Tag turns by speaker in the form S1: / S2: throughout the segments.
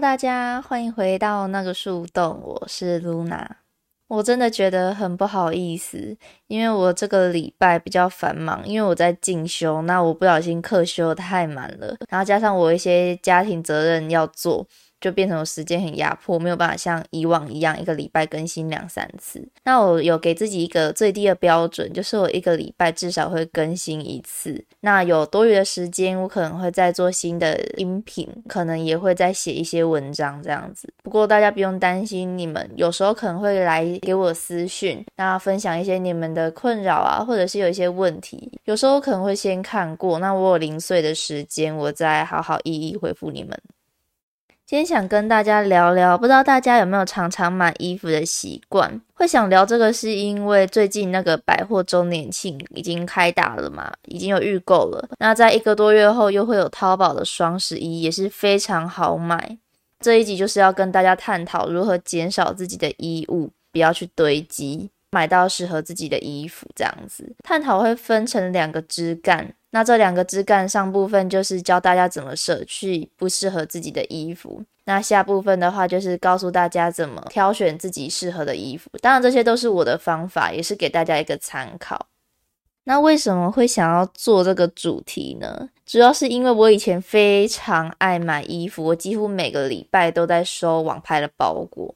S1: 大家欢迎回到那个树洞，我是 Luna。我真的觉得很不好意思，因为我这个礼拜比较繁忙，因为我在进修，那我不小心课修太满了，然后加上我一些家庭责任要做。就变成我时间很压迫，没有办法像以往一样一个礼拜更新两三次。那我有给自己一个最低的标准，就是我一个礼拜至少会更新一次。那有多余的时间，我可能会再做新的音频，可能也会再写一些文章这样子。不过大家不用担心，你们有时候可能会来给我私讯，那分享一些你们的困扰啊，或者是有一些问题，有时候可能会先看过。那我有零碎的时间，我再好好一一回复你们。今天想跟大家聊聊，不知道大家有没有常常买衣服的习惯？会想聊这个，是因为最近那个百货周年庆已经开打了嘛，已经有预购了。那在一个多月后，又会有淘宝的双十一，也是非常好买。这一集就是要跟大家探讨如何减少自己的衣物，不要去堆积。买到适合自己的衣服，这样子探讨会分成两个枝干。那这两个枝干上部分就是教大家怎么舍去不适合自己的衣服，那下部分的话就是告诉大家怎么挑选自己适合的衣服。当然这些都是我的方法，也是给大家一个参考。那为什么会想要做这个主题呢？主要是因为我以前非常爱买衣服，我几乎每个礼拜都在收网拍的包裹。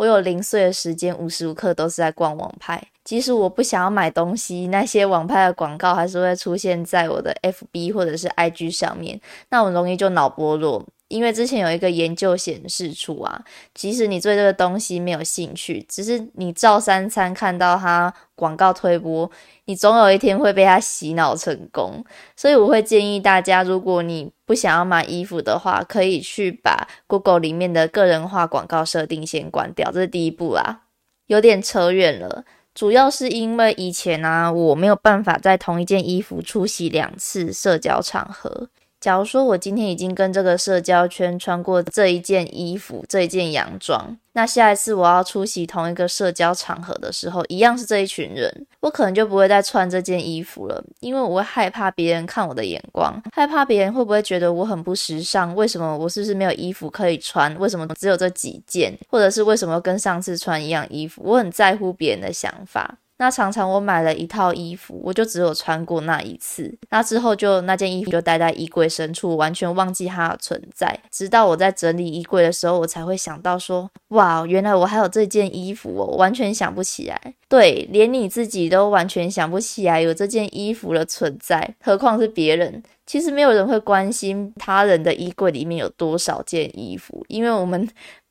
S1: 我有零碎的时间，无时无刻都是在逛网拍。即使我不想要买东西，那些网拍的广告还是会出现在我的 FB 或者是 IG 上面，那我容易就脑波弱。因为之前有一个研究显示出啊，即使你对这个东西没有兴趣，只是你照三餐看到它广告推播，你总有一天会被它洗脑成功。所以我会建议大家，如果你不想要买衣服的话，可以去把 Google 里面的个人化广告设定先关掉，这是第一步啦。有点扯远了，主要是因为以前啊，我没有办法在同一件衣服出席两次社交场合。假如说我今天已经跟这个社交圈穿过这一件衣服、这一件洋装，那下一次我要出席同一个社交场合的时候，一样是这一群人，我可能就不会再穿这件衣服了，因为我会害怕别人看我的眼光，害怕别人会不会觉得我很不时尚？为什么我是不是没有衣服可以穿？为什么只有这几件？或者是为什么跟上次穿一样衣服？我很在乎别人的想法。那常常我买了一套衣服，我就只有穿过那一次，那之后就那件衣服就待在衣柜深处，完全忘记它的存在。直到我在整理衣柜的时候，我才会想到说，哇，原来我还有这件衣服哦，完全想不起来。对，连你自己都完全想不起来有这件衣服的存在，何况是别人？其实没有人会关心他人的衣柜里面有多少件衣服，因为我们。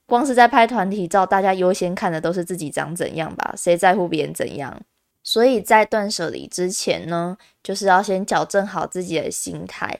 S1: 光是在拍团体照，大家优先看的都是自己长怎样吧？谁在乎别人怎样？所以在断舍离之前呢，就是要先矫正好自己的心态。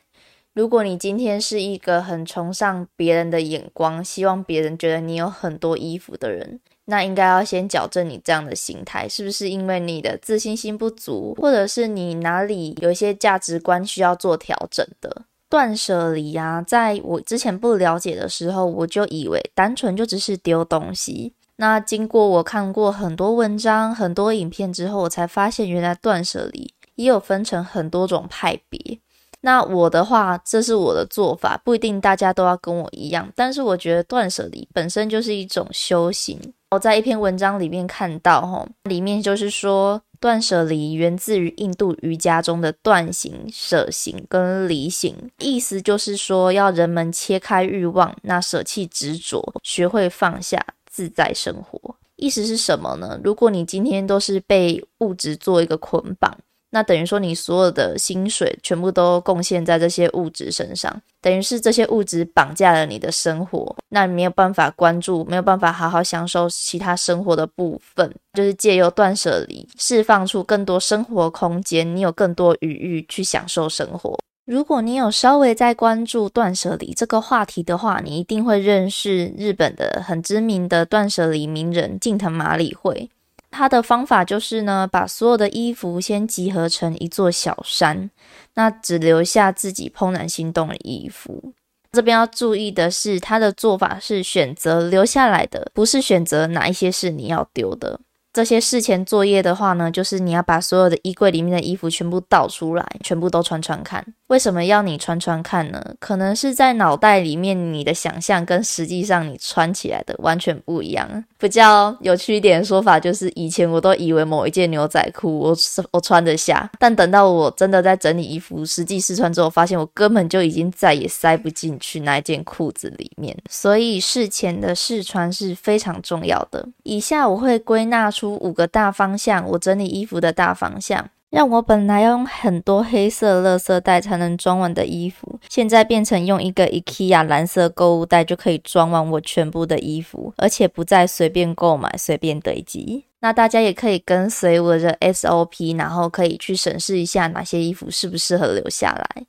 S1: 如果你今天是一个很崇尚别人的眼光，希望别人觉得你有很多衣服的人，那应该要先矫正你这样的心态，是不是因为你的自信心不足，或者是你哪里有一些价值观需要做调整的？断舍离啊，在我之前不了解的时候，我就以为单纯就只是丢东西。那经过我看过很多文章、很多影片之后，我才发现原来断舍离也有分成很多种派别。那我的话，这是我的做法，不一定大家都要跟我一样。但是我觉得断舍离本身就是一种修行。我在一篇文章里面看到，哈，里面就是说。断舍离源自于印度瑜伽中的断行、舍行跟离行，意思就是说要人们切开欲望，那舍弃执着，学会放下，自在生活。意思是什么呢？如果你今天都是被物质做一个捆绑。那等于说，你所有的薪水全部都贡献在这些物质身上，等于是这些物质绑架了你的生活，那你没有办法关注，没有办法好好享受其他生活的部分，就是借由断舍离，释放出更多生活空间，你有更多余裕去享受生活。如果你有稍微在关注断舍离这个话题的话，你一定会认识日本的很知名的断舍离名人近藤麻里惠。他的方法就是呢，把所有的衣服先集合成一座小山，那只留下自己怦然心动的衣服。这边要注意的是，他的做法是选择留下来的，不是选择哪一些是你要丢的。这些事前作业的话呢，就是你要把所有的衣柜里面的衣服全部倒出来，全部都穿穿看。为什么要你穿穿看呢？可能是在脑袋里面你的想象跟实际上你穿起来的完全不一样。比较有趣一点的说法就是，以前我都以为某一件牛仔裤我我穿得下，但等到我真的在整理衣服、实际试穿之后，发现我根本就已经再也塞不进去那件裤子里面。所以事前的试穿是非常重要的。以下我会归纳出五个大方向，我整理衣服的大方向。让我本来要用很多黑色垃圾袋才能装完的衣服，现在变成用一个 IKEA 蓝色购物袋就可以装完我全部的衣服，而且不再随便购买、随便堆积。那大家也可以跟随我的 SOP，然后可以去审视一下哪些衣服适不适合留下来。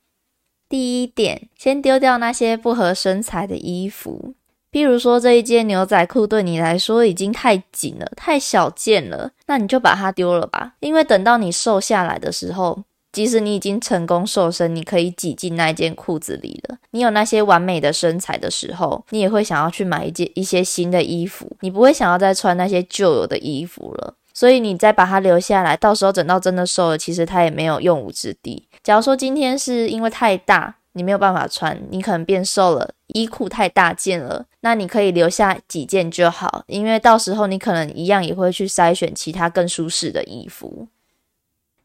S1: 第一点，先丢掉那些不合身材的衣服。譬如说这一件牛仔裤对你来说已经太紧了，太小件了，那你就把它丢了吧。因为等到你瘦下来的时候，即使你已经成功瘦身，你可以挤进那一件裤子里了。你有那些完美的身材的时候，你也会想要去买一件一些新的衣服，你不会想要再穿那些旧有的衣服了。所以你再把它留下来，到时候等到真的瘦了，其实它也没有用武之地。假如说今天是因为太大。你没有办法穿，你可能变瘦了，衣裤太大件了，那你可以留下几件就好，因为到时候你可能一样也会去筛选其他更舒适的衣服。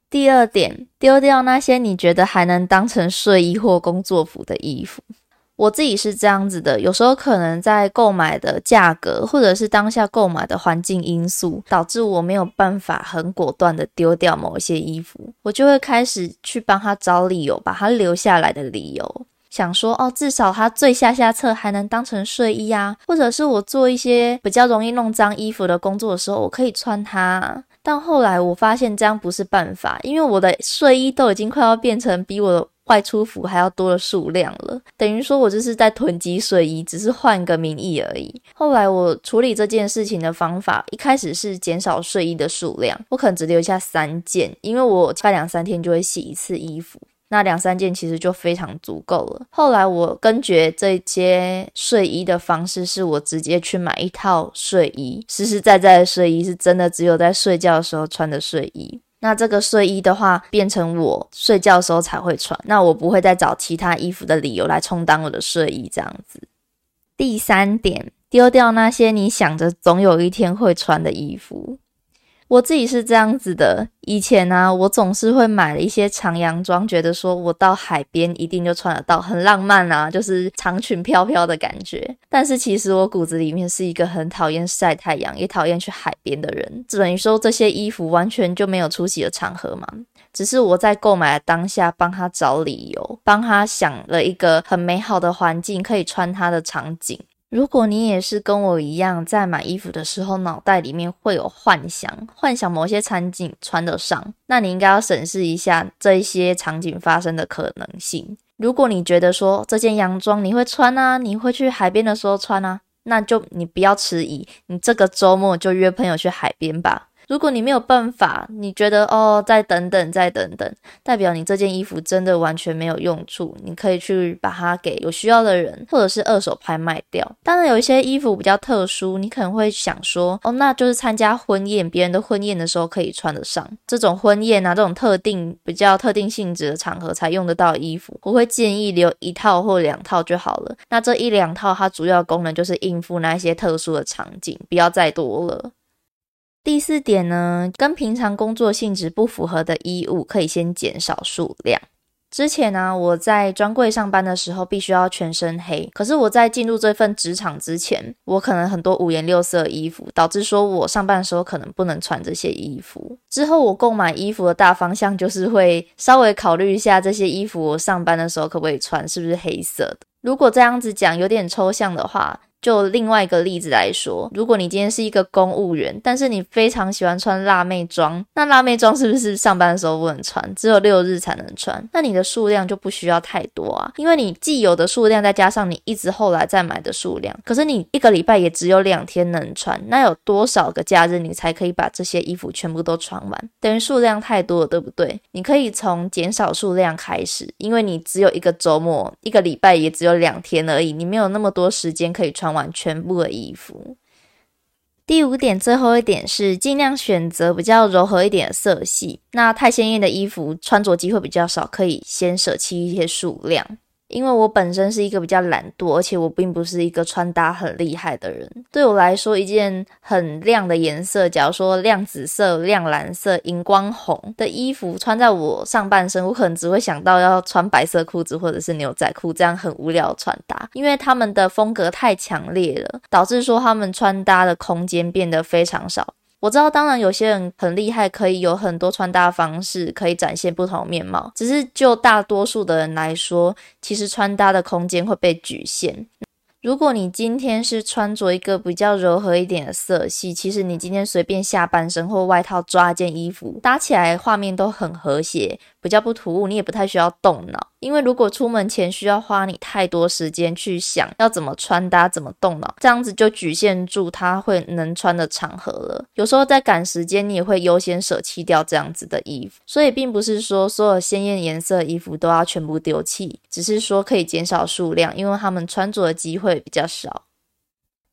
S1: 第二点，丢掉那些你觉得还能当成睡衣或工作服的衣服。我自己是这样子的，有时候可能在购买的价格，或者是当下购买的环境因素，导致我没有办法很果断的丢掉某一些衣服，我就会开始去帮他找理由，把它留下来的理由，想说哦，至少它最下下侧还能当成睡衣啊，或者是我做一些比较容易弄脏衣服的工作的时候，我可以穿它。但后来我发现这样不是办法，因为我的睡衣都已经快要变成比我的。外出服还要多的数量了，等于说我就是在囤积睡衣，只是换个名义而已。后来我处理这件事情的方法，一开始是减少睡衣的数量，我可能只留下三件，因为我大概两三天就会洗一次衣服，那两三件其实就非常足够了。后来我根绝这些睡衣的方式，是我直接去买一套睡衣，实实在在的睡衣，是真的只有在睡觉的时候穿的睡衣。那这个睡衣的话，变成我睡觉的时候才会穿，那我不会再找其他衣服的理由来充当我的睡衣这样子。第三点，丢掉那些你想着总有一天会穿的衣服。我自己是这样子的，以前呢，我总是会买了一些长洋装，觉得说我到海边一定就穿得到，很浪漫啊，就是长裙飘飘的感觉。但是其实我骨子里面是一个很讨厌晒太阳，也讨厌去海边的人。等于说这些衣服完全就没有出席的场合嘛，只是我在购买的当下帮他找理由，帮他想了一个很美好的环境可以穿它的场景。如果你也是跟我一样，在买衣服的时候，脑袋里面会有幻想，幻想某些场景穿得上，那你应该要审视一下这一些场景发生的可能性。如果你觉得说这件洋装你会穿啊，你会去海边的时候穿啊，那就你不要迟疑，你这个周末就约朋友去海边吧。如果你没有办法，你觉得哦，再等等，再等等，代表你这件衣服真的完全没有用处，你可以去把它给有需要的人，或者是二手拍卖掉。当然，有一些衣服比较特殊，你可能会想说，哦，那就是参加婚宴，别人的婚宴的时候可以穿得上。这种婚宴啊，这种特定比较特定性质的场合才用得到衣服，我会建议留一套或两套就好了。那这一两套，它主要功能就是应付那些特殊的场景，不要再多了。第四点呢，跟平常工作性质不符合的衣物，可以先减少数量。之前呢，我在专柜上班的时候，必须要全身黑。可是我在进入这份职场之前，我可能很多五颜六色的衣服，导致说我上班的时候可能不能穿这些衣服。之后我购买衣服的大方向就是会稍微考虑一下这些衣服，我上班的时候可不可以穿，是不是黑色的？如果这样子讲有点抽象的话。就另外一个例子来说，如果你今天是一个公务员，但是你非常喜欢穿辣妹装，那辣妹装是不是上班的时候不能穿，只有六日才能穿？那你的数量就不需要太多啊，因为你既有的数量再加上你一直后来再买的数量，可是你一个礼拜也只有两天能穿，那有多少个假日你才可以把这些衣服全部都穿完？等于数量太多了，对不对？你可以从减少数量开始，因为你只有一个周末，一个礼拜也只有两天而已，你没有那么多时间可以穿。完全部的衣服。第五点，最后一点是尽量选择比较柔和一点的色系。那太鲜艳的衣服穿着机会比较少，可以先舍弃一些数量。因为我本身是一个比较懒惰，而且我并不是一个穿搭很厉害的人。对我来说，一件很亮的颜色，假如说亮紫色、亮蓝色、荧光红的衣服穿在我上半身，我可能只会想到要穿白色裤子或者是牛仔裤，这样很无聊的穿搭。因为他们的风格太强烈了，导致说他们穿搭的空间变得非常少。我知道，当然有些人很厉害，可以有很多穿搭方式，可以展现不同面貌。只是就大多数的人来说，其实穿搭的空间会被局限。如果你今天是穿着一个比较柔和一点的色系，其实你今天随便下半身或外套抓一件衣服，搭起来画面都很和谐，比较不突兀，你也不太需要动脑。因为如果出门前需要花你太多时间去想要怎么穿搭、怎么动脑，这样子就局限住它会能穿的场合了。有时候在赶时间，你也会优先舍弃掉这样子的衣服。所以并不是说所有鲜艳颜色的衣服都要全部丢弃，只是说可以减少数量，因为他们穿着的机会比较少。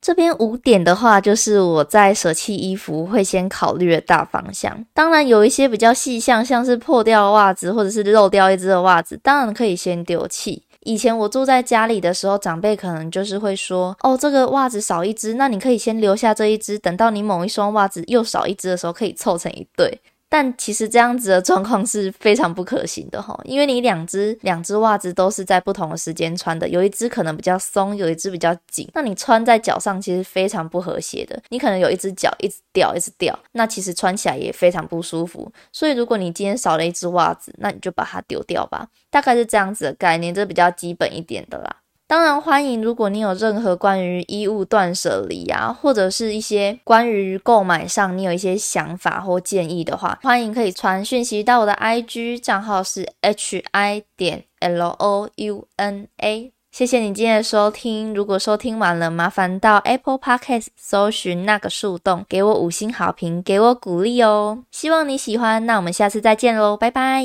S1: 这边五点的话，就是我在舍弃衣服会先考虑的大方向。当然，有一些比较细项，像是破掉袜子或者是漏掉一只的袜子，当然可以先丢弃。以前我住在家里的时候，长辈可能就是会说：“哦，这个袜子少一只，那你可以先留下这一只，等到你某一双袜子又少一只的时候，可以凑成一对。”但其实这样子的状况是非常不可行的哈，因为你两只两只袜子都是在不同的时间穿的，有一只可能比较松，有一只比较紧，那你穿在脚上其实非常不和谐的，你可能有一只脚一直掉一直掉，那其实穿起来也非常不舒服。所以如果你今天少了一只袜子，那你就把它丢掉吧，大概是这样子的概念，这比较基本一点的啦。当然欢迎，如果你有任何关于衣物断舍离啊，或者是一些关于购买上你有一些想法或建议的话，欢迎可以传讯息到我的 IG 账号是 h i 点 l o u n a。谢谢你今天的收听，如果收听完了，麻烦到 Apple Podcast 搜寻那个树洞，给我五星好评，给我鼓励哦。希望你喜欢，那我们下次再见喽，拜拜。